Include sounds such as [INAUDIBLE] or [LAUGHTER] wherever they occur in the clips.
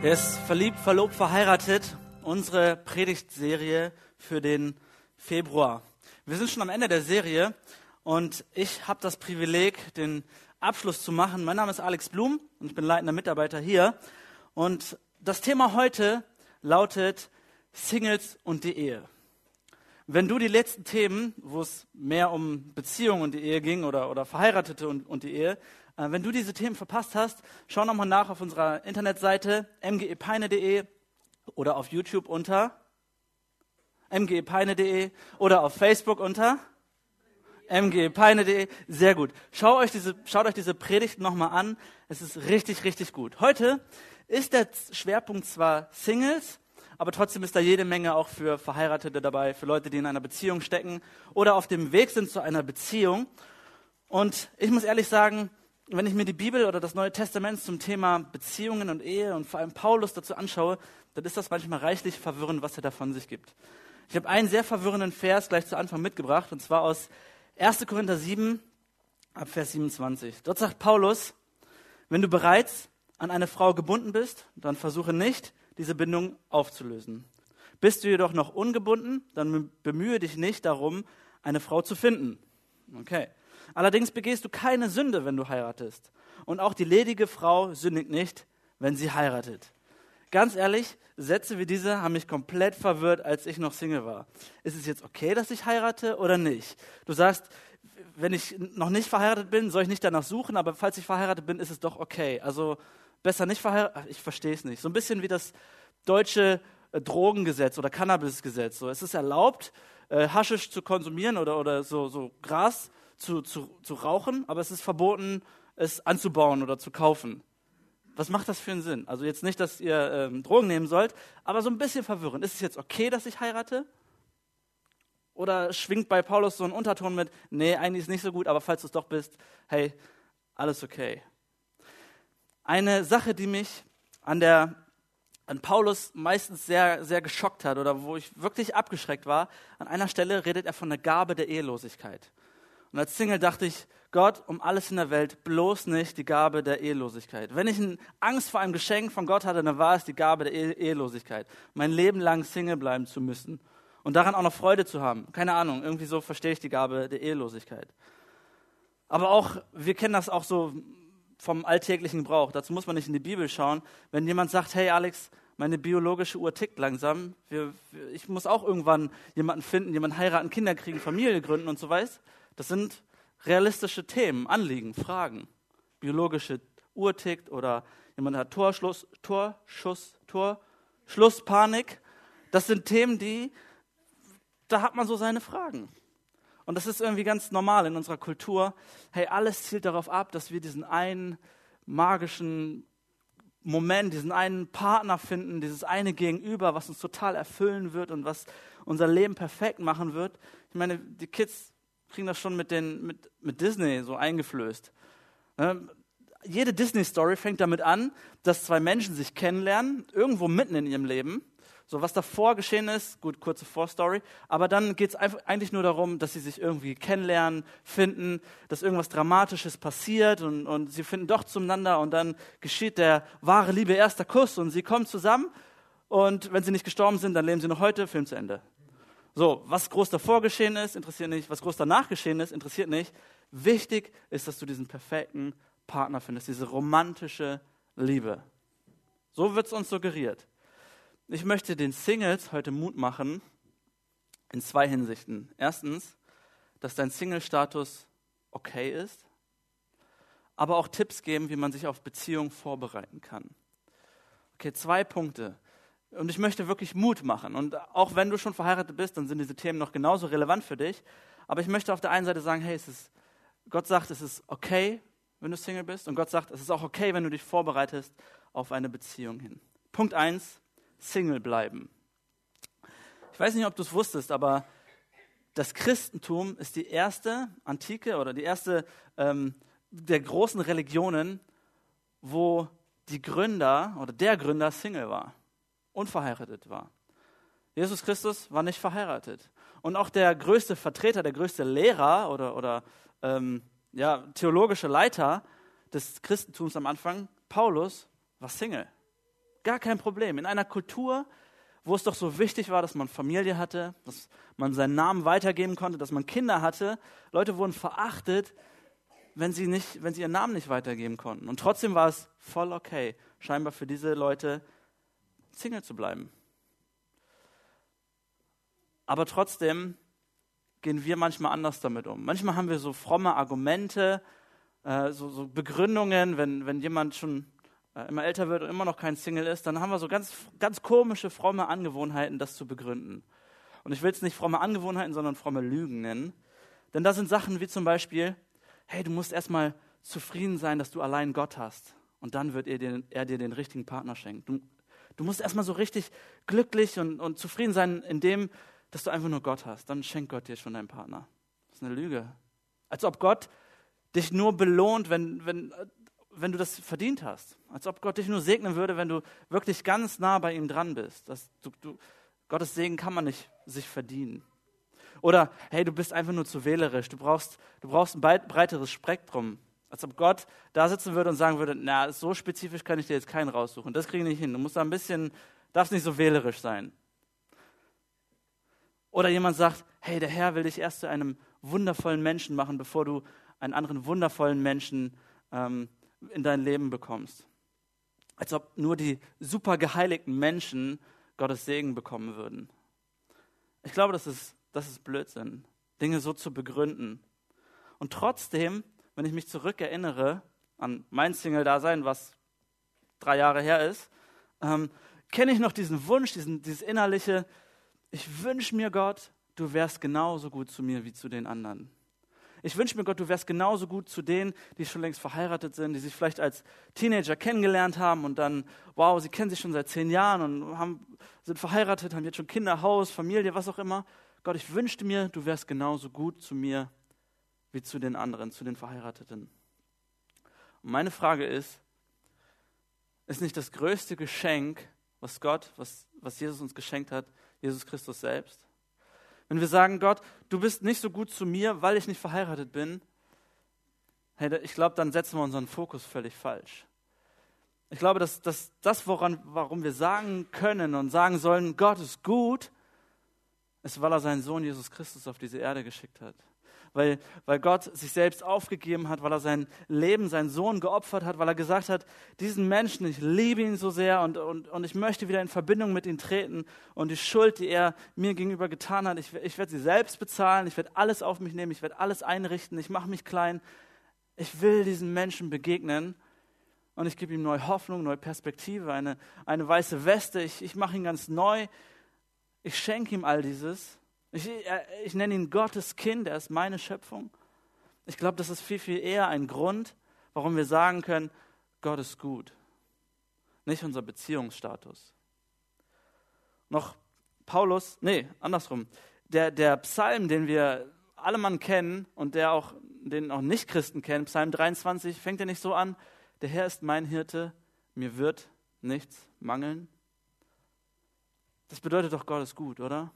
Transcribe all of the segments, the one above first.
Er ist verliebt, verlobt, verheiratet. Unsere Predigtserie für den Februar. Wir sind schon am Ende der Serie und ich habe das Privileg, den Abschluss zu machen. Mein Name ist Alex Blum und ich bin leitender Mitarbeiter hier. Und das Thema heute lautet Singles und die Ehe. Wenn du die letzten Themen, wo es mehr um Beziehung und die Ehe ging oder, oder Verheiratete und, und die Ehe, wenn du diese Themen verpasst hast, schau nochmal nach auf unserer Internetseite mgepeine.de oder auf YouTube unter mgepeine.de oder auf Facebook unter mgepeine.de. Sehr gut. Schau euch diese, schaut euch diese Predigt nochmal an. Es ist richtig, richtig gut. Heute ist der Schwerpunkt zwar Singles, aber trotzdem ist da jede Menge auch für Verheiratete dabei, für Leute, die in einer Beziehung stecken oder auf dem Weg sind zu einer Beziehung. Und ich muss ehrlich sagen, wenn ich mir die Bibel oder das Neue Testament zum Thema Beziehungen und Ehe und vor allem Paulus dazu anschaue, dann ist das manchmal reichlich verwirrend, was er da von sich gibt. Ich habe einen sehr verwirrenden Vers gleich zu Anfang mitgebracht, und zwar aus 1. Korinther 7, ab Vers 27. Dort sagt Paulus, wenn du bereits an eine Frau gebunden bist, dann versuche nicht, diese Bindung aufzulösen. Bist du jedoch noch ungebunden, dann bemühe dich nicht darum, eine Frau zu finden. Okay. Allerdings begehst du keine Sünde, wenn du heiratest. Und auch die ledige Frau sündigt nicht, wenn sie heiratet. Ganz ehrlich, Sätze wie diese haben mich komplett verwirrt, als ich noch Single war. Ist es jetzt okay, dass ich heirate oder nicht? Du sagst, wenn ich noch nicht verheiratet bin, soll ich nicht danach suchen, aber falls ich verheiratet bin, ist es doch okay. Also besser nicht verheiratet. Ich verstehe es nicht. So ein bisschen wie das deutsche äh, Drogengesetz oder Cannabisgesetz. So, es ist erlaubt, äh, Haschisch zu konsumieren oder, oder so, so Gras zu, zu, zu rauchen, aber es ist verboten, es anzubauen oder zu kaufen. Was macht das für einen Sinn? Also jetzt nicht, dass ihr ähm, Drogen nehmen sollt, aber so ein bisschen verwirrend. Ist es jetzt okay, dass ich heirate? Oder schwingt bei Paulus so ein Unterton mit, nee, eigentlich ist nicht so gut, aber falls du es doch bist, hey, alles okay. Eine Sache, die mich an der an Paulus meistens sehr, sehr geschockt hat oder wo ich wirklich abgeschreckt war, an einer Stelle redet er von der Gabe der Ehelosigkeit. Und als Single dachte ich, Gott, um alles in der Welt, bloß nicht die Gabe der Ehelosigkeit. Wenn ich Angst vor einem Geschenk von Gott hatte, dann war es die Gabe der Ehelosigkeit. Mein Leben lang Single bleiben zu müssen und daran auch noch Freude zu haben. Keine Ahnung, irgendwie so verstehe ich die Gabe der Ehelosigkeit. Aber auch, wir kennen das auch so vom alltäglichen Gebrauch. Dazu muss man nicht in die Bibel schauen. Wenn jemand sagt, hey Alex, meine biologische Uhr tickt langsam, wir, ich muss auch irgendwann jemanden finden, jemanden heiraten, Kinder kriegen, Familie gründen und so weiter das sind realistische Themen, Anliegen, Fragen. Biologische Uhr tickt oder jemand hat Torschluss, Torschuss, Torschlusspanik. Das sind Themen, die, da hat man so seine Fragen. Und das ist irgendwie ganz normal in unserer Kultur. Hey, alles zielt darauf ab, dass wir diesen einen magischen Moment, diesen einen Partner finden, dieses eine Gegenüber, was uns total erfüllen wird und was unser Leben perfekt machen wird. Ich meine, die Kids kriegen das schon mit, den, mit, mit Disney so eingeflößt. Ne? Jede Disney-Story fängt damit an, dass zwei Menschen sich kennenlernen, irgendwo mitten in ihrem Leben. So, was davor geschehen ist, gut, kurze Vorstory, aber dann geht es eigentlich nur darum, dass sie sich irgendwie kennenlernen, finden, dass irgendwas Dramatisches passiert und, und sie finden doch zueinander und dann geschieht der wahre Liebe erster Kuss und sie kommen zusammen und wenn sie nicht gestorben sind, dann leben sie noch heute, Film zu Ende. So, was groß davor geschehen ist, interessiert nicht. Was groß danach geschehen ist, interessiert nicht. Wichtig ist, dass du diesen perfekten Partner findest, diese romantische Liebe. So wird es uns suggeriert. Ich möchte den Singles heute Mut machen in zwei Hinsichten. Erstens, dass dein Single-Status okay ist, aber auch Tipps geben, wie man sich auf Beziehungen vorbereiten kann. Okay, zwei Punkte. Und ich möchte wirklich Mut machen. Und auch wenn du schon verheiratet bist, dann sind diese Themen noch genauso relevant für dich. Aber ich möchte auf der einen Seite sagen, hey, ist, Gott sagt, es ist okay, wenn du Single bist. Und Gott sagt, es ist auch okay, wenn du dich vorbereitest auf eine Beziehung hin. Punkt eins: Single bleiben. Ich weiß nicht, ob du es wusstest, aber das Christentum ist die erste antike oder die erste ähm, der großen Religionen, wo die Gründer oder der Gründer Single war unverheiratet war. Jesus Christus war nicht verheiratet. Und auch der größte Vertreter, der größte Lehrer oder, oder ähm, ja, theologische Leiter des Christentums am Anfang, Paulus, war Single. Gar kein Problem. In einer Kultur, wo es doch so wichtig war, dass man Familie hatte, dass man seinen Namen weitergeben konnte, dass man Kinder hatte. Leute wurden verachtet, wenn sie, nicht, wenn sie ihren Namen nicht weitergeben konnten. Und trotzdem war es voll okay, scheinbar für diese Leute Single zu bleiben. Aber trotzdem gehen wir manchmal anders damit um. Manchmal haben wir so fromme Argumente, äh, so, so, Begründungen, wenn, wenn jemand schon äh, immer älter wird und immer noch kein Single ist, dann haben wir so ganz, ganz komische, fromme Angewohnheiten, das zu begründen. Und ich will es nicht fromme Angewohnheiten, sondern fromme Lügen nennen. Denn da sind Sachen wie zum Beispiel, hey, du musst erstmal zufrieden sein, dass du allein Gott hast. Und dann wird er dir, er dir den richtigen Partner schenken. Du, du musst erstmal so richtig glücklich und, und zufrieden sein in dem, dass du einfach nur Gott hast. Dann schenkt Gott dir schon deinen Partner. Das ist eine Lüge. Als ob Gott dich nur belohnt, wenn, wenn, wenn du das verdient hast. Als ob Gott dich nur segnen würde, wenn du wirklich ganz nah bei ihm dran bist. Das, du, du, Gottes Segen kann man nicht sich verdienen. Oder, hey, du bist einfach nur zu wählerisch. Du brauchst, du brauchst ein breiteres Spektrum. Als ob Gott da sitzen würde und sagen würde, na, so spezifisch kann ich dir jetzt keinen raussuchen. Das kriege ich nicht hin. Du musst da ein bisschen, darfst nicht so wählerisch sein. Oder jemand sagt, hey, der Herr will dich erst zu einem wundervollen Menschen machen, bevor du einen anderen wundervollen Menschen ähm, in dein Leben bekommst. Als ob nur die super geheiligten Menschen Gottes Segen bekommen würden. Ich glaube, das ist, das ist Blödsinn, Dinge so zu begründen. Und trotzdem, wenn ich mich zurückerinnere an mein Single-Dasein, was drei Jahre her ist, ähm, kenne ich noch diesen Wunsch, diesen, dieses innerliche, ich wünsche mir Gott, du wärst genauso gut zu mir wie zu den anderen. Ich wünsche mir Gott, du wärst genauso gut zu denen, die schon längst verheiratet sind, die sich vielleicht als Teenager kennengelernt haben und dann, wow, sie kennen sich schon seit zehn Jahren und haben, sind verheiratet, haben jetzt schon Kinder, Haus, Familie, was auch immer. Gott, ich wünschte mir, du wärst genauso gut zu mir wie zu den anderen, zu den Verheirateten. Und meine Frage ist, ist nicht das größte Geschenk, was Gott, was, was Jesus uns geschenkt hat, Jesus Christus selbst? Wenn wir sagen, Gott, du bist nicht so gut zu mir, weil ich nicht verheiratet bin, hey, ich glaube, dann setzen wir unseren Fokus völlig falsch. Ich glaube, dass, dass das, woran, warum wir sagen können und sagen sollen, Gott ist gut, ist, weil er seinen Sohn Jesus Christus auf diese Erde geschickt hat weil, weil Gott sich selbst aufgegeben hat, weil er sein Leben, seinen Sohn geopfert hat, weil er gesagt hat, diesen Menschen, ich liebe ihn so sehr und, und, und ich möchte wieder in Verbindung mit ihm treten und die Schuld, die er mir gegenüber getan hat, ich, ich werde sie selbst bezahlen, ich werde alles auf mich nehmen, ich werde alles einrichten, ich mache mich klein. Ich will diesen Menschen begegnen und ich gebe ihm neue Hoffnung, neue Perspektive, eine, eine weiße Weste, ich, ich mache ihn ganz neu, ich schenke ihm all dieses ich, äh, ich nenne ihn Gottes Kind, er ist meine Schöpfung. Ich glaube, das ist viel, viel eher ein Grund, warum wir sagen können, Gott ist gut. Nicht unser Beziehungsstatus. Noch Paulus, nee, andersrum. Der, der Psalm, den wir alle Mann kennen und der auch, den auch Nicht-Christen kennen, Psalm 23, fängt er nicht so an, der Herr ist mein Hirte, mir wird nichts mangeln. Das bedeutet doch, Gott ist gut, oder?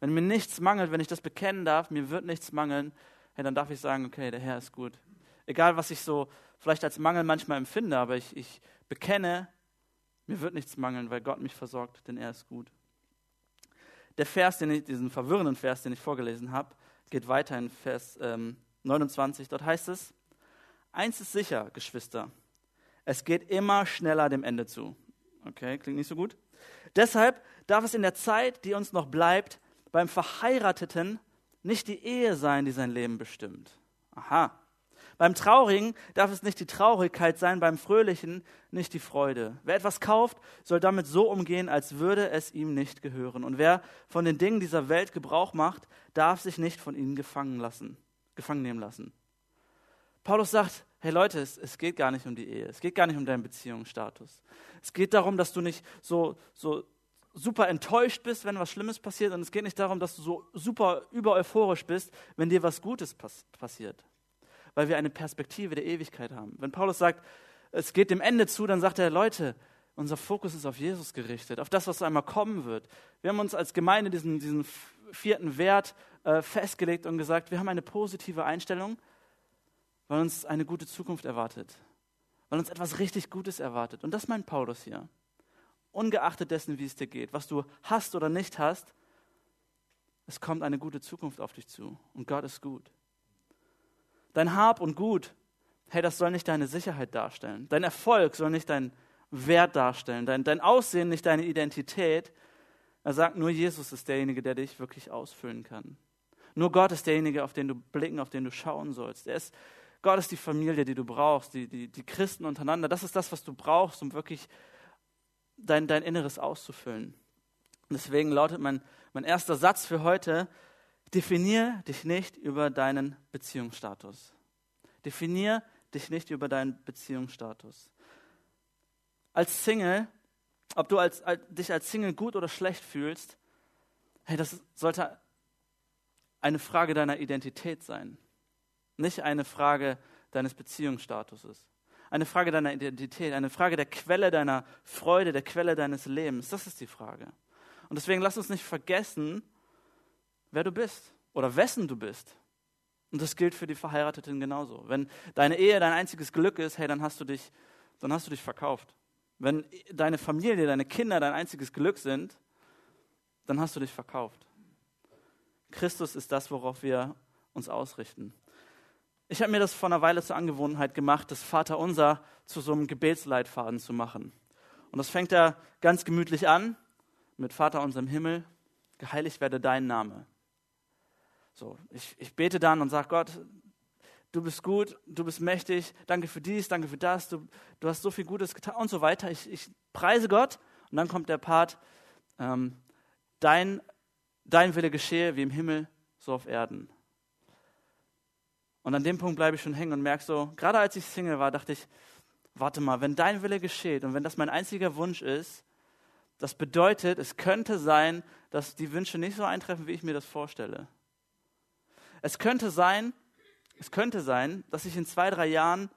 Wenn mir nichts mangelt, wenn ich das bekennen darf, mir wird nichts mangeln, hey, dann darf ich sagen, okay, der Herr ist gut. Egal, was ich so vielleicht als Mangel manchmal empfinde, aber ich, ich bekenne, mir wird nichts mangeln, weil Gott mich versorgt, denn er ist gut. Der Vers, den ich, diesen verwirrenden Vers, den ich vorgelesen habe, geht weiter in Vers ähm, 29. Dort heißt es, eins ist sicher, Geschwister, es geht immer schneller dem Ende zu. Okay, klingt nicht so gut. Deshalb darf es in der Zeit, die uns noch bleibt, beim Verheirateten nicht die Ehe sein, die sein Leben bestimmt. Aha. Beim Traurigen darf es nicht die Traurigkeit sein, beim Fröhlichen nicht die Freude. Wer etwas kauft, soll damit so umgehen, als würde es ihm nicht gehören. Und wer von den Dingen dieser Welt Gebrauch macht, darf sich nicht von ihnen gefangen, lassen, gefangen nehmen lassen. Paulus sagt, hey Leute, es, es, geht gar nicht um die Ehe, es geht gar nicht um deinen Beziehungsstatus. Es geht darum, dass du nicht so, so super enttäuscht bist, wenn was Schlimmes passiert. Und es geht nicht darum, dass du so super über euphorisch bist, wenn dir was Gutes pass passiert. Weil wir eine Perspektive der Ewigkeit haben. Wenn Paulus sagt, es geht dem Ende zu, dann sagt er, Leute, unser Fokus ist auf Jesus gerichtet, auf das, was einmal kommen wird. Wir haben uns als Gemeinde diesen, diesen vierten Wert äh, festgelegt und gesagt, wir haben eine positive Einstellung, weil uns eine gute Zukunft erwartet, weil uns etwas richtig Gutes erwartet. Und das meint Paulus hier. Ungeachtet dessen, wie es dir geht, was du hast oder nicht hast, es kommt eine gute Zukunft auf dich zu und Gott ist gut. Dein Hab und Gut, hey, das soll nicht deine Sicherheit darstellen. Dein Erfolg soll nicht dein Wert darstellen, dein, dein Aussehen nicht deine Identität. Er sagt, nur Jesus ist derjenige, der dich wirklich ausfüllen kann. Nur Gott ist derjenige, auf den du blicken, auf den du schauen sollst. Er ist, Gott ist die Familie, die du brauchst, die, die, die Christen untereinander. Das ist das, was du brauchst, um wirklich dein, dein Inneres auszufüllen. Deswegen lautet mein, mein erster Satz für heute, definier dich nicht über deinen Beziehungsstatus. Definier dich nicht über deinen Beziehungsstatus. Als Single, ob du als, als, dich als Single gut oder schlecht fühlst, hey, das sollte eine Frage deiner Identität sein, nicht eine Frage deines Beziehungsstatuses. Eine Frage deiner Identität, eine Frage der Quelle deiner Freude, der Quelle deines Lebens. Das ist die Frage. Und deswegen lass uns nicht vergessen, wer du bist oder wessen du bist. Und das gilt für die Verheirateten genauso. Wenn deine Ehe dein einziges Glück ist, hey, dann hast du dich, dann hast du dich verkauft. Wenn deine Familie, deine Kinder dein einziges Glück sind, dann hast du dich verkauft. Christus ist das, worauf wir uns ausrichten. Ich habe mir das vor einer Weile zur Angewohnheit gemacht, das Vaterunser zu so einem Gebetsleitfaden zu machen. Und das fängt ja ganz gemütlich an mit Vater unserem Himmel, geheiligt werde dein Name. So, ich, ich bete dann und sage Gott, du bist gut, du bist mächtig, danke für dies, danke für das, du, du hast so viel Gutes getan und so weiter. Ich, ich preise Gott und dann kommt der Part, ähm, dein, dein Wille geschehe wie im Himmel, so auf Erden. Und an dem Punkt bleibe ich schon hängen und merke so, gerade als ich Single war, dachte ich, warte mal, wenn dein Wille geschieht und wenn das mein einziger Wunsch ist, das bedeutet, es könnte sein, dass die Wünsche nicht so eintreffen, wie ich mir das vorstelle. Es könnte sein, es könnte sein, dass ich in zwei, drei Jahren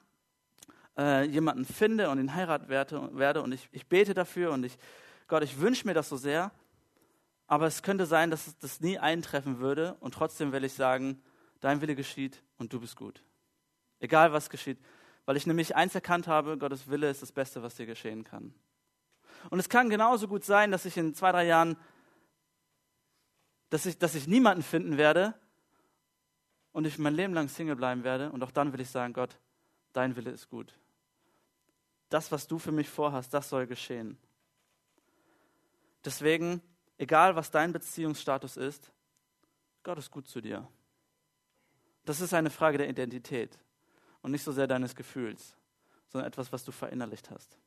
äh, jemanden finde und ihn heiraten werde, werde und ich, ich bete dafür und ich, Gott, ich wünsche mir das so sehr, aber es könnte sein, dass das nie eintreffen würde und trotzdem will ich sagen, dein Wille geschieht und du bist gut. Egal was geschieht. Weil ich nämlich eins erkannt habe, Gottes Wille ist das Beste, was dir geschehen kann. Und es kann genauso gut sein, dass ich in zwei, drei Jahren, dass ich, dass ich niemanden finden werde und ich mein Leben lang Single bleiben werde. Und auch dann will ich sagen, Gott, dein Wille ist gut. Das, was du für mich vorhast, das soll geschehen. Deswegen, egal was dein Beziehungsstatus ist, Gott ist gut zu dir. Das ist eine Frage der Identität und nicht so sehr deines Gefühls, sondern etwas, was du verinnerlicht hast.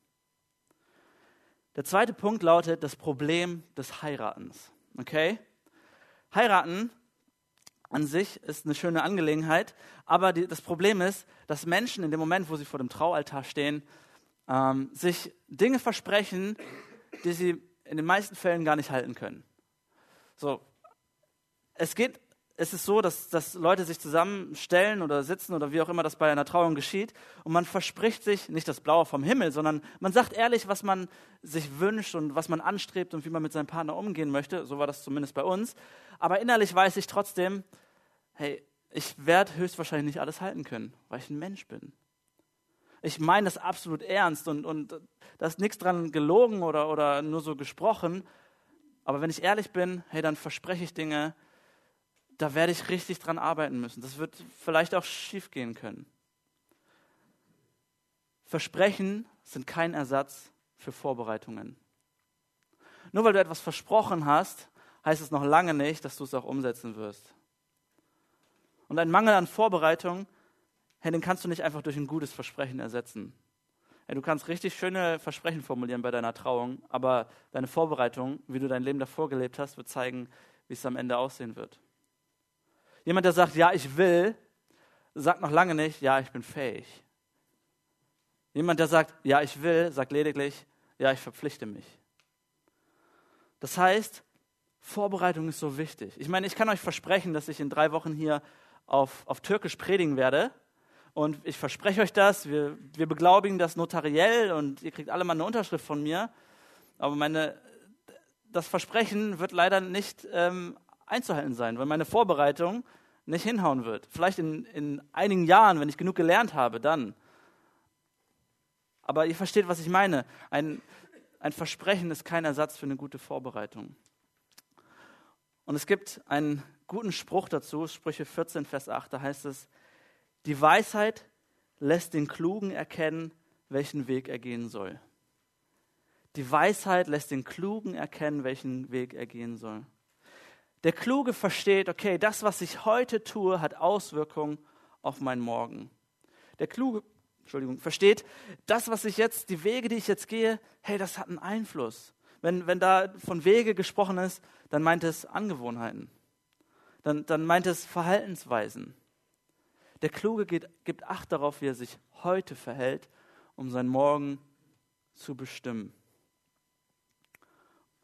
Der zweite Punkt lautet das Problem des Heiratens. Okay? Heiraten an sich ist eine schöne Angelegenheit, aber die, das Problem ist, dass Menschen in dem Moment, wo sie vor dem Traualtar stehen, ähm, sich Dinge versprechen, die sie in den meisten Fällen gar nicht halten können. So, es geht es ist so, dass, dass Leute sich zusammenstellen oder sitzen oder wie auch immer das bei einer Trauung geschieht und man verspricht sich nicht das Blaue vom Himmel, sondern man sagt ehrlich, was man sich wünscht und was man anstrebt und wie man mit seinem Partner umgehen möchte. So war das zumindest bei uns. Aber innerlich weiß ich trotzdem, hey, ich werde höchstwahrscheinlich nicht alles halten können, weil ich ein Mensch bin. Ich meine das absolut ernst und, und da ist nichts dran gelogen oder, oder nur so gesprochen. Aber wenn ich ehrlich bin, hey, dann verspreche ich Dinge, da werde ich richtig dran arbeiten müssen. Das wird vielleicht auch schief gehen können. Versprechen sind kein Ersatz für Vorbereitungen. Nur weil du etwas versprochen hast, heißt es noch lange nicht, dass du es auch umsetzen wirst. Und ein Mangel an Vorbereitung, hey, den kannst du nicht einfach durch ein gutes Versprechen ersetzen. Hey, du kannst richtig schöne Versprechen formulieren bei deiner Trauung, aber deine Vorbereitung, wie du dein Leben davor gelebt hast, wird zeigen, wie es am Ende aussehen wird. Jemand, der sagt, ja, ich will, sagt noch lange nicht, ja, ich bin fähig. Jemand, der sagt, ja, ich will, sagt lediglich, ja, ich verpflichte mich. Das heißt, Vorbereitung ist so wichtig. Ich meine, ich kann euch versprechen, dass ich in drei Wochen hier auf, auf Türkisch predigen werde. Und ich verspreche euch das, wir, wir beglaubigen das notariell und ihr kriegt alle mal eine Unterschrift von mir. Aber meine, das Versprechen wird leider nicht ähm, einzuhalten sein, weil meine Vorbereitung nicht hinhauen wird. Vielleicht in, in einigen Jahren, wenn ich genug gelernt habe, dann. Aber ihr versteht, was ich meine. Ein, ein Versprechen ist kein Ersatz für eine gute Vorbereitung. Und es gibt einen guten Spruch dazu, Sprüche 14, Vers 8, da heißt es, die Weisheit lässt den Klugen erkennen, welchen Weg er gehen soll. Die Weisheit lässt den Klugen erkennen, welchen Weg er gehen soll. Der Kluge versteht, okay, das, was ich heute tue, hat Auswirkungen auf mein Morgen. Der Kluge, Entschuldigung, versteht, das, was ich jetzt, die Wege, die ich jetzt gehe, hey, das hat einen Einfluss. Wenn, wenn da von Wege gesprochen ist, dann meint es Angewohnheiten. Dann, dann meint es Verhaltensweisen. Der Kluge geht, gibt Acht darauf, wie er sich heute verhält, um sein Morgen zu bestimmen.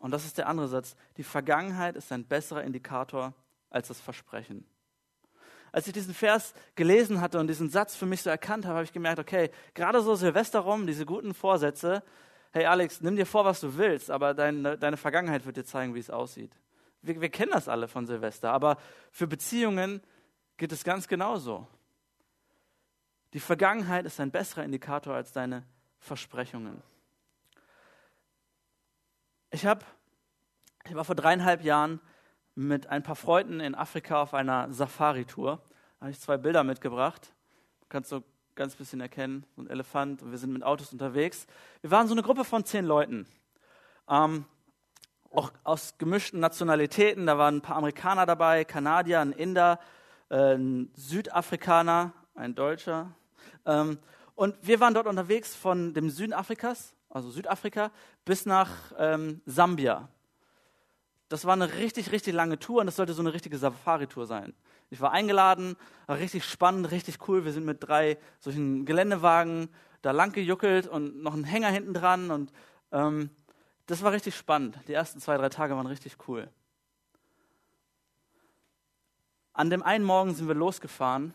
Und das ist der andere Satz. Die Vergangenheit ist ein besserer Indikator als das Versprechen. Als ich diesen Vers gelesen hatte und diesen Satz für mich so erkannt habe, habe ich gemerkt, okay, gerade so Silvester rum, diese guten Vorsätze, hey Alex, nimm dir vor, was du willst, aber deine, deine Vergangenheit wird dir zeigen, wie es aussieht. Wir, wir kennen das alle von Silvester, aber für Beziehungen geht es ganz genauso. Die Vergangenheit ist ein besserer Indikator als deine Versprechungen. Ich, hab, ich war vor dreieinhalb Jahren mit ein paar Freunden in Afrika auf einer Safari-Tour. Da habe ich zwei Bilder mitgebracht. Du kannst so ganz bisschen erkennen, so ein Elefant. Und wir sind mit Autos unterwegs. Wir waren so eine Gruppe von zehn Leuten. Ähm, auch aus gemischten Nationalitäten. Da waren ein paar Amerikaner dabei, Kanadier, ein Inder, äh, ein Südafrikaner, ein Deutscher. Ähm, und wir waren dort unterwegs von dem Süden Afrikas also Südafrika, bis nach ähm, Sambia. Das war eine richtig, richtig lange Tour und das sollte so eine richtige Safari-Tour sein. Ich war eingeladen, war richtig spannend, richtig cool. Wir sind mit drei solchen Geländewagen da lang gejuckelt und noch einen Hänger hinten dran und ähm, das war richtig spannend. Die ersten zwei, drei Tage waren richtig cool. An dem einen Morgen sind wir losgefahren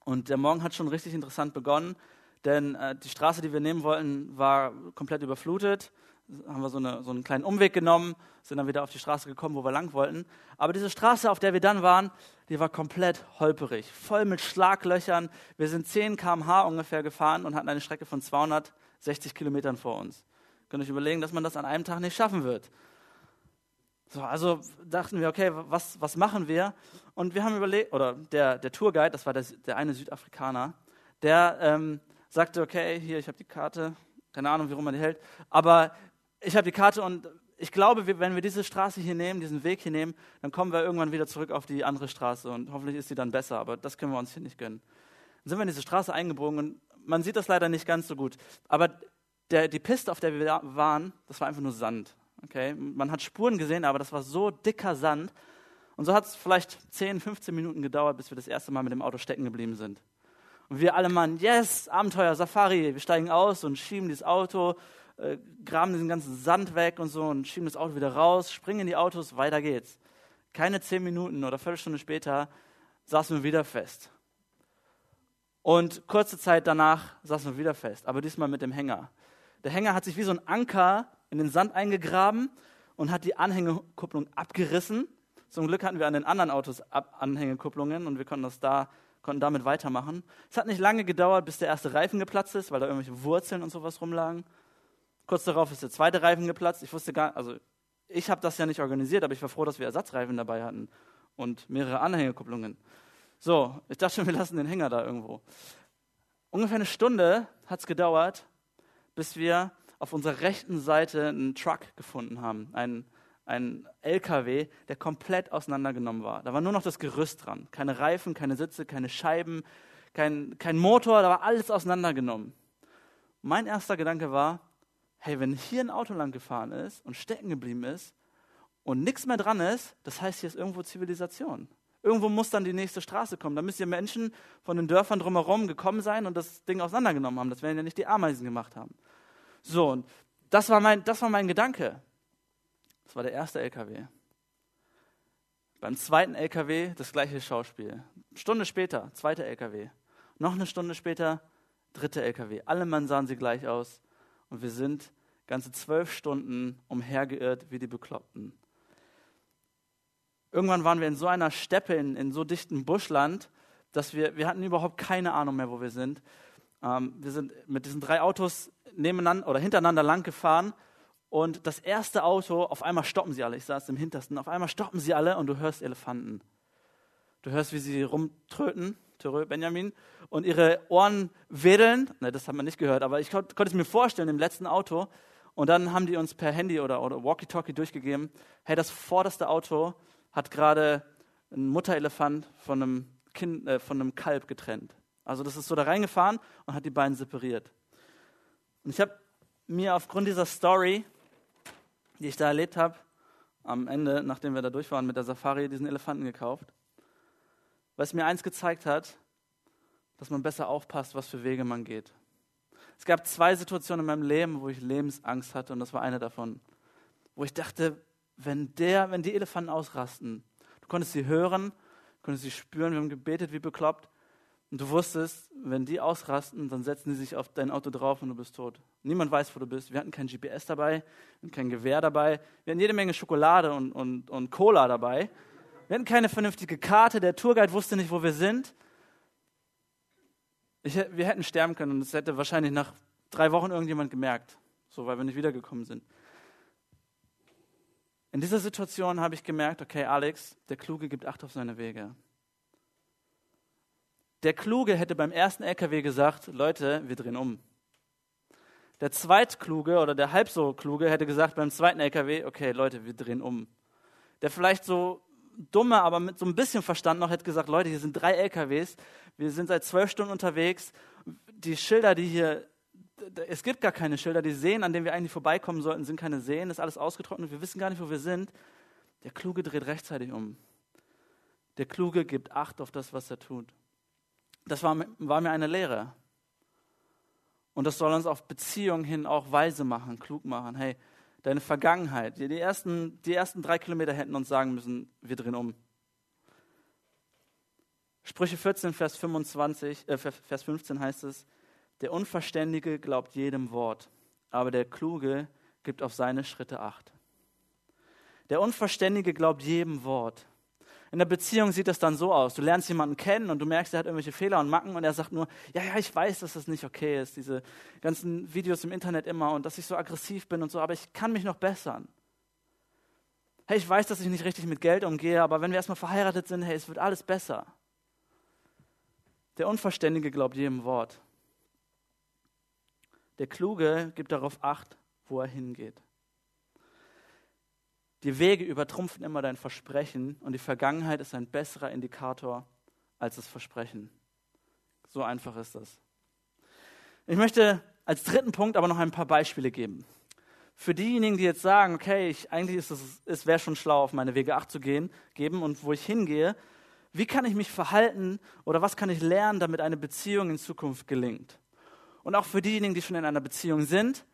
und der Morgen hat schon richtig interessant begonnen denn äh, die Straße, die wir nehmen wollten, war komplett überflutet. Haben wir so, eine, so einen kleinen Umweg genommen, sind dann wieder auf die Straße gekommen, wo wir lang wollten. Aber diese Straße, auf der wir dann waren, die war komplett holperig, voll mit Schlaglöchern. Wir sind 10 km/h ungefähr gefahren und hatten eine Strecke von 260 Kilometern vor uns. Könnt ihr euch überlegen, dass man das an einem Tag nicht schaffen wird. So, also dachten wir, okay, was, was machen wir? Und wir haben überlegt, oder der, der Tourguide, das war der, der eine Südafrikaner, der ähm, sagte, okay, hier, ich habe die Karte, keine Ahnung, wie rum man die hält, aber ich habe die Karte und ich glaube, wenn wir diese Straße hier nehmen, diesen Weg hier nehmen, dann kommen wir irgendwann wieder zurück auf die andere Straße und hoffentlich ist sie dann besser, aber das können wir uns hier nicht gönnen. Dann sind wir in diese Straße eingebogen und man sieht das leider nicht ganz so gut, aber der, die Piste, auf der wir waren, das war einfach nur Sand. Okay? Man hat Spuren gesehen, aber das war so dicker Sand. Und so hat es vielleicht 10, 15 Minuten gedauert, bis wir das erste Mal mit dem Auto stecken geblieben sind. Und wir alle Mann, yes, Abenteuer, Safari. Wir steigen aus und schieben dieses Auto, äh, graben diesen ganzen Sand weg und so und schieben das Auto wieder raus, springen in die Autos, weiter geht's. Keine zehn Minuten oder Viertelstunde später saßen wir wieder fest. Und kurze Zeit danach saßen wir wieder fest, aber diesmal mit dem Hänger. Der Hänger hat sich wie so ein Anker in den Sand eingegraben und hat die Anhängekupplung abgerissen. Zum Glück hatten wir an den anderen Autos Anhängekupplungen und wir konnten das da konnten damit weitermachen. Es hat nicht lange gedauert, bis der erste Reifen geplatzt ist, weil da irgendwelche Wurzeln und sowas rumlagen. Kurz darauf ist der zweite Reifen geplatzt. Ich wusste gar, also ich habe das ja nicht organisiert, aber ich war froh, dass wir Ersatzreifen dabei hatten und mehrere Anhängekupplungen. So, ich dachte schon, wir lassen den Hänger da irgendwo. Ungefähr eine Stunde hat es gedauert, bis wir auf unserer rechten Seite einen Truck gefunden haben, einen ein LKW, der komplett auseinandergenommen war. Da war nur noch das Gerüst dran. Keine Reifen, keine Sitze, keine Scheiben, kein, kein Motor, da war alles auseinandergenommen. Mein erster Gedanke war, hey, wenn hier ein Auto lang gefahren ist und stecken geblieben ist und nichts mehr dran ist, das heißt, hier ist irgendwo Zivilisation. Irgendwo muss dann die nächste Straße kommen. Da müssen ja Menschen von den Dörfern drumherum gekommen sein und das Ding auseinandergenommen haben. Das werden ja nicht die Ameisen gemacht haben. So, und das war mein, das war mein Gedanke. Das war der erste LKW. Beim zweiten LKW das gleiche Schauspiel. Stunde später, zweiter LKW. Noch eine Stunde später, dritter LKW. Alle Mann sahen sie gleich aus. Und wir sind ganze zwölf Stunden umhergeirrt wie die Bekloppten. Irgendwann waren wir in so einer Steppe, in, in so dichtem Buschland, dass wir, wir hatten überhaupt keine Ahnung mehr, wo wir sind. Ähm, wir sind mit diesen drei Autos nebeneinander oder hintereinander lang gefahren Und das erste Auto, auf einmal stoppen sie alle. Ich saß im Hintersten. Auf einmal stoppen sie alle und du hörst Elefanten. Du hörst, wie sie rumtröten, Törö, Benjamin, und ihre Ohren wedeln. Ne, das haben wir nicht gehört, aber ich konnte, konnte es mir vorstellen im letzten Auto. Und dann haben die uns per Handy oder, oder Walkie-Talkie durchgegeben: Hey, das vorderste Auto hat gerade einen Mutterelefant von einem, kind, äh, von einem Kalb getrennt. Also, das ist so da reingefahren und hat die beiden separiert. Und ich habe mir aufgrund dieser Story die ich da erlebt habe, am Ende, nachdem wir da durch waren mit der Safari, diesen Elefanten gekauft. Weil es mir eins gezeigt hat, dass man besser aufpasst, was für Wege man geht. Es gab zwei Situationen in meinem Leben, wo ich Lebensangst hatte und das war eine davon. Wo ich dachte, wenn, der, wenn die Elefanten ausrasten, du konntest sie hören, konntest sie spüren, wir haben gebetet wie bekloppt und du wusstest, wenn die ausrasten, dann setzen die sich auf dein Auto drauf und du bist tot. Niemand weiß, wo du bist. Wir hatten kein GPS dabei, kein Gewehr dabei. Wir hatten jede Menge Schokolade und, und, und Cola dabei. Wir hatten keine vernünftige Karte. Der Tourguide wusste nicht, wo wir sind. Ich, wir hätten sterben können und das hätte wahrscheinlich nach drei Wochen irgendjemand gemerkt, so weil wir nicht wiedergekommen sind. In dieser Situation habe ich gemerkt, okay, Alex, der Kluge gibt Acht auf seine Wege. Der Kluge hätte beim ersten LKW gesagt, Leute, wir drehen um. Der Zweitkluge oder der halb so Kluge hätte gesagt beim zweiten LKW, okay, Leute, wir drehen um. Der vielleicht so dumme, aber mit so ein bisschen Verstand noch hätte gesagt, Leute, hier sind drei LKWs, wir sind seit zwölf Stunden unterwegs. Die Schilder, die hier, es gibt gar keine Schilder, die Seen, an denen wir eigentlich vorbeikommen sollten, sind keine Seen, ist alles ausgetrocknet, wir wissen gar nicht, wo wir sind. Der Kluge dreht rechtzeitig um. Der Kluge gibt Acht auf das, was er tut das war, war mir eine Lehre. Und das soll uns auf Beziehungen hin auch weise machen, klug machen. Hey, deine Vergangenheit, die ersten, die ersten drei Kilometer hätten uns sagen müssen, wir drehen um. Sprüche 14, Vers, 25, äh, Vers 15 heißt es, der Unverständige glaubt jedem Wort, aber der Kluge gibt auf seine Schritte acht. Der Unverständige glaubt jedem Wort. In der Beziehung sieht das dann so aus. Du lernst jemanden kennen und du merkst, er hat irgendwelche Fehler und Macken und er sagt nur, ja, ja, ich weiß, dass das nicht okay ist, diese ganzen Videos im Internet immer und dass ich so aggressiv bin und so, aber ich kann mich noch bessern. Hey, ich weiß, dass ich nicht richtig mit Geld umgehe, aber wenn wir erstmal verheiratet sind, hey, es wird alles besser. Der Unverständige glaubt jedem Wort. Der Kluge gibt darauf Acht, wo er hingeht. Die Wege übertrumpfen immer dein Versprechen und die Vergangenheit ist ein besserer Indikator als das Versprechen. So einfach ist das. Ich möchte als dritten Punkt aber noch ein paar Beispiele geben. Für diejenigen, die jetzt sagen, okay, ich, eigentlich ist es, es wäre schon schlau, auf meine Wege acht zu gehen, geben und wo ich hingehe, wie kann ich mich verhalten oder was kann ich lernen, damit eine Beziehung in Zukunft gelingt? Und auch für diejenigen, die schon in einer Beziehung sind,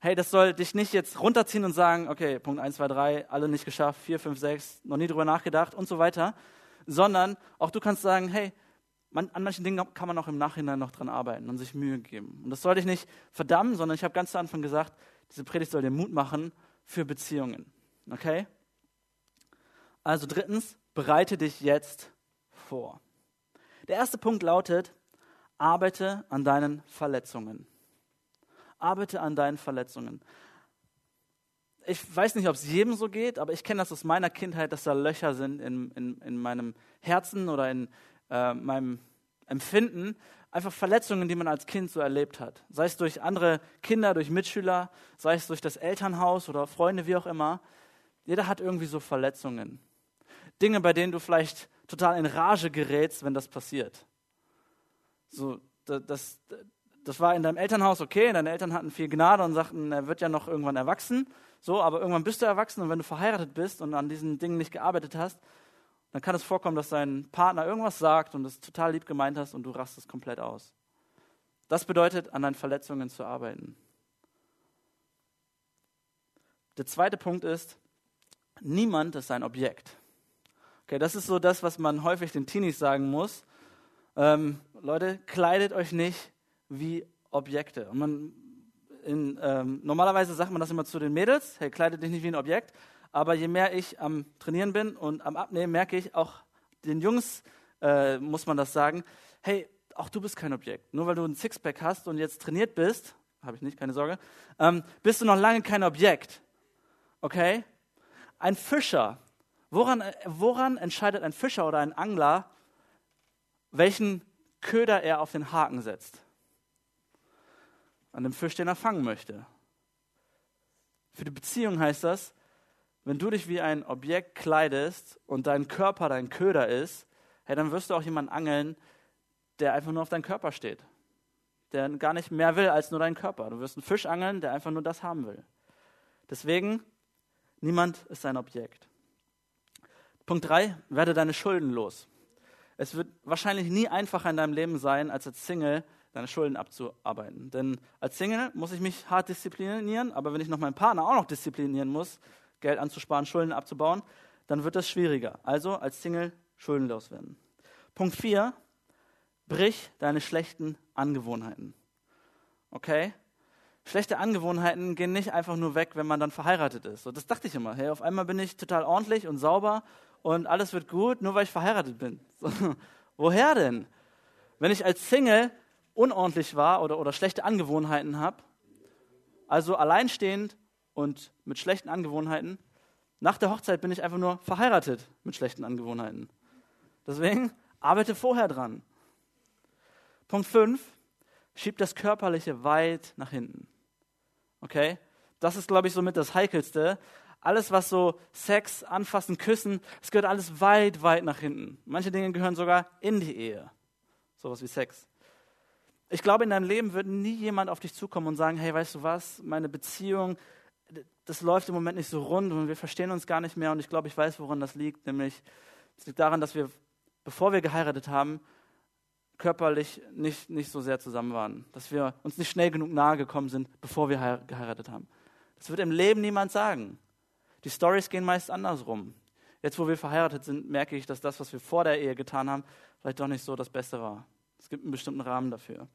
hey, das soll dich nicht jetzt runterziehen und sagen, okay, Punkt 1, 2, 3, alle nicht geschafft, 4, 5, 6, noch nie drüber nachgedacht und so weiter, sondern auch du kannst sagen, hey, man, an manchen Dingen kann man auch im Nachhinein noch dran arbeiten und sich Mühe geben. Und das soll dich nicht verdammen, sondern ich habe ganz zu Anfang gesagt, diese Predigt soll dir Mut machen für Beziehungen. Okay? Also drittens, bereite dich jetzt vor. Der erste Punkt lautet, arbeite an deinen Verletzungen. Arbeite an deinen Verletzungen. Ich weiß nicht, ob es jedem so geht, aber ich kenne das aus meiner Kindheit, dass da Löcher sind in, in, in meinem Herzen oder in äh, meinem Empfinden. Einfach Verletzungen, die man als Kind so erlebt hat. Sei es durch andere Kinder, durch Mitschüler, sei es durch das Elternhaus oder Freunde, wie auch immer. Jeder hat irgendwie so Verletzungen. Dinge, bei denen du vielleicht total in Rage gerätst, wenn das passiert. So, das, das war in deinem Elternhaus okay, deine Eltern hatten viel Gnade und sagten, er wird ja noch irgendwann erwachsen. So, aber irgendwann bist du erwachsen und wenn du verheiratet bist und an diesen Dingen nicht gearbeitet hast, dann kann es vorkommen, dass dein Partner irgendwas sagt und es total lieb gemeint hast und du rastest komplett aus. Das bedeutet, an deinen Verletzungen zu arbeiten. Der zweite Punkt ist, niemand ist ein Objekt. Okay, das ist so das, was man häufig den Teenies sagen muss. Ähm, Leute, kleidet euch nicht wie Objekte. Und man, in, ähm, normalerweise sagt man das immer zu den Mädels, hey, kleide dich nicht wie ein Objekt. Aber je mehr ich am Trainieren bin und am Abnehmen, merke ich, auch den Jungs äh, muss man das sagen, hey, auch du bist kein Objekt. Nur weil du ein Sixpack hast und jetzt trainiert bist, habe ich nicht, keine Sorge, ähm, bist du noch lange kein Objekt. Okay? Ein Fischer. Woran, woran entscheidet ein Fischer oder ein Angler, welchen Köder er auf den Haken setzt? An dem Fisch, den er fangen möchte. Für die Beziehung heißt das, wenn du dich wie ein Objekt kleidest und dein Körper dein Köder ist, hey, dann wirst du auch jemanden angeln, der einfach nur auf deinen Körper steht. Der gar nicht mehr will als nur deinen Körper. Du wirst einen Fisch angeln, der einfach nur das haben will. Deswegen, niemand ist ein Objekt. Punkt 3, werde deine Schulden los. Es wird wahrscheinlich nie einfacher in deinem Leben sein, als als Single deine Schulden abzuarbeiten. Denn als Single muss ich mich hart disziplinieren, aber wenn ich noch meinen Partner auch noch disziplinieren muss, Geld anzusparen, Schulden abzubauen, dann wird das schwieriger. Also als Single schuldenlos werden. Punkt 4, brich deine schlechten Angewohnheiten. Okay? Schlechte Angewohnheiten gehen nicht einfach nur weg, wenn man dann verheiratet ist. So, das dachte ich immer. Hey, auf einmal bin ich total ordentlich und sauber und alles wird gut, nur weil ich verheiratet bin. [LAUGHS] So, woher denn? Wenn ich als Single unordentlich war oder, oder schlechte Angewohnheiten habe, also alleinstehend und mit schlechten Angewohnheiten, nach der Hochzeit bin ich einfach nur verheiratet mit schlechten Angewohnheiten. Deswegen arbeite vorher dran. Punkt 5, schieb das Körperliche weit nach hinten. Okay? Das ist, glaube ich, somit das Heikelste. Alles, was so Sex, Anfassen, Küssen, es gehört alles weit, weit nach hinten. Manche Dinge gehören sogar in die Ehe. Sowas wie Sex. Ich glaube, in deinem Leben wird nie jemand auf dich zukommen und sagen, hey, weißt du was, meine Beziehung, das läuft im Moment nicht so rund und wir verstehen uns gar nicht mehr und ich glaube, ich weiß, woran das liegt. Nämlich, es liegt daran, dass wir, bevor wir geheiratet haben, körperlich nicht, nicht so sehr zusammen waren. Dass wir uns nicht schnell genug nahe gekommen sind, bevor wir geheiratet haben. Das wird im Leben niemand sagen. Die Stories gehen meist andersrum. Jetzt, wo wir verheiratet sind, merke ich, dass das, was wir vor der Ehe getan haben, vielleicht doch nicht so das Beste war. Es gibt einen bestimmten Rahmen dafür.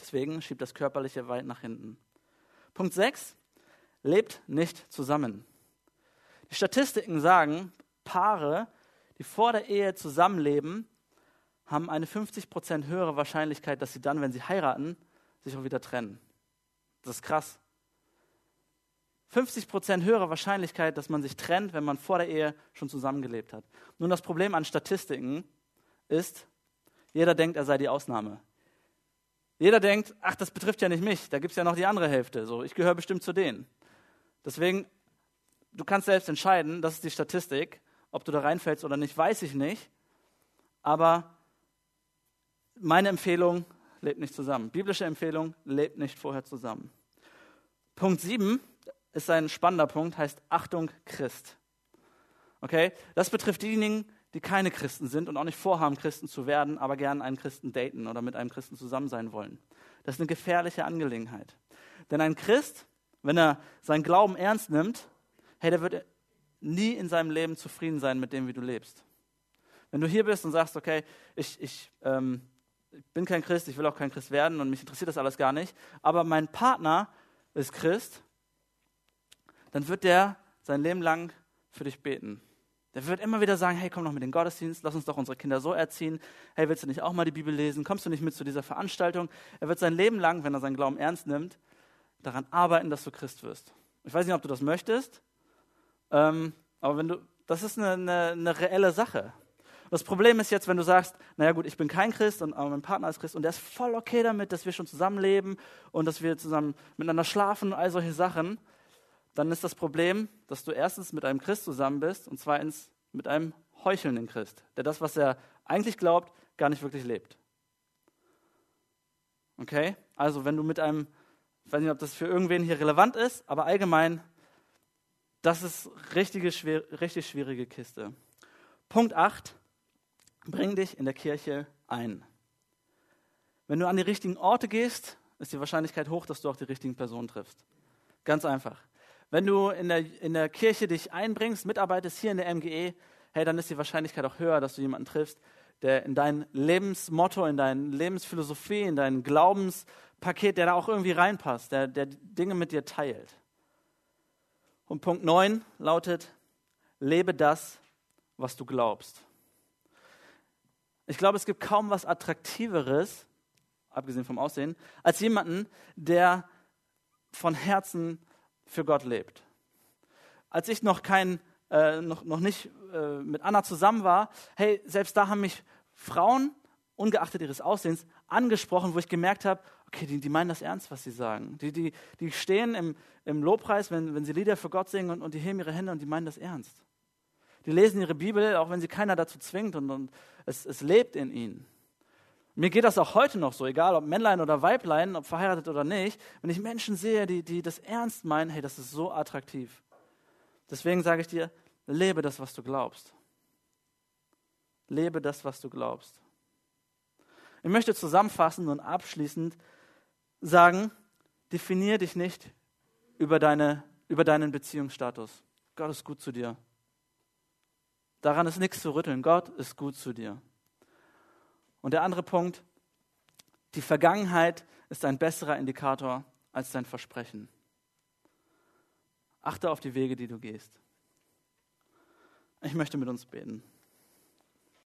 Deswegen schiebt das Körperliche weit nach hinten. Punkt 6. Lebt nicht zusammen. Die Statistiken sagen, Paare, die vor der Ehe zusammenleben, haben eine 50% höhere Wahrscheinlichkeit, dass sie dann, wenn sie heiraten, sich auch wieder trennen. Das ist krass. 50% höhere Wahrscheinlichkeit, dass man sich trennt, wenn man vor der Ehe schon zusammengelebt hat. Nun, das Problem an Statistiken ist, jeder denkt, er sei die Ausnahme. Jeder denkt, ach, das betrifft ja nicht mich, da gibt es ja noch die andere Hälfte. So, ich gehöre bestimmt zu denen. Deswegen, du kannst selbst entscheiden, das ist die Statistik, ob du da reinfällst oder nicht, weiß ich nicht. Aber meine Empfehlung, lebt nicht zusammen. Biblische Empfehlung, lebt nicht vorher zusammen. Punkt 7 ist ein spannender Punkt, heißt Achtung Christ. Okay? Das betrifft diejenigen, die keine Christen sind und auch nicht vorhaben, Christen zu werden, aber gern einen Christen daten oder mit einem Christen zusammen sein wollen. Das ist eine gefährliche Angelegenheit. Denn ein Christ, wenn er seinen Glauben ernst nimmt, hey, der wird nie in seinem Leben zufrieden sein mit dem, wie du lebst. Wenn du hier bist und sagst, okay, ich, ich ähm, ich bin kein Christ, ich will auch kein Christ werden und mich interessiert das alles gar nicht, aber mein Partner ist Christ, dann wird der sein Leben lang für dich beten. Der wird immer wieder sagen, hey, komm noch mit den Gottesdienst, lass uns doch unsere Kinder so erziehen. Hey, willst du nicht auch mal die Bibel lesen? Kommst du nicht mit zu dieser Veranstaltung? Er wird sein Leben lang, wenn er seinen Glauben ernst nimmt, daran arbeiten, dass du Christ wirst. Ich weiß nicht, ob du das möchtest, ähm, aber wenn du, das ist eine, eine, eine reelle Sache. Das Problem ist jetzt, wenn du sagst, naja gut, ich bin kein Christ, und, aber mein Partner ist Christ und der ist voll okay damit, dass wir schon zusammenleben und dass wir zusammen miteinander schlafen und all solche Sachen, dann ist das Problem, dass du erstens mit einem Christ zusammen bist und zweitens mit einem heuchelnden Christ, der das, was er eigentlich glaubt, gar nicht wirklich lebt. Okay? Also wenn du mit einem, ich weiß nicht, ob das für irgendwen hier relevant ist, aber allgemein, das ist richtige, schwer, richtig schwierige Kiste. Punkt 8. Bring dich in der Kirche ein. Wenn du an die richtigen Orte gehst, ist die Wahrscheinlichkeit hoch, dass du auch die richtigen Personen triffst. Ganz einfach. Wenn du in der, in der Kirche dich einbringst, mitarbeitest hier in der MGE, hey, dann ist die Wahrscheinlichkeit auch höher, dass du jemanden triffst, der in dein Lebensmotto, in deine Lebensphilosophie, in dein Glaubenspaket, der da auch irgendwie reinpasst, der, der Dinge mit dir teilt. Und Punkt 9 lautet, lebe das, was du glaubst. Ich glaube, es gibt kaum was Attraktiveres, abgesehen vom Aussehen, als jemanden, der von Herzen für Gott lebt. als ich noch kein, äh, noch, noch nicht äh, mit Anna zusammen war, hey, selbst da haben mich Frauen, ungeachtet ihres Aussehens, angesprochen, wo ich gemerkt habe, okay, die, die meinen das ernst, was sie sagen. Die, die, die stehen im, im Lobpreis, wenn, wenn sie Lieder für Gott singen und, und die heben ihre Hände und die meinen das ernst. Die lesen ihre Bibel, auch wenn sie keiner dazu zwingt und, und es, es lebt in ihnen. Mir geht das auch heute noch so, egal ob Männlein oder Weiblein, ob verheiratet oder nicht. Wenn ich Menschen sehe, die, die das ernst meinen, hey, das ist so attraktiv. Deswegen sage ich dir, lebe das, was du glaubst. Lebe das, was du glaubst. Ich möchte zusammenfassend und abschließend sagen, definiere dich nicht über, deine, über deinen Beziehungsstatus. Gott ist gut zu dir. Daran ist nichts zu rütteln. Gott ist gut zu dir. Und der andere Punkt, die Vergangenheit ist ein besserer Indikator als dein Versprechen. Achte auf die Wege, die du gehst. Ich möchte mit uns beten.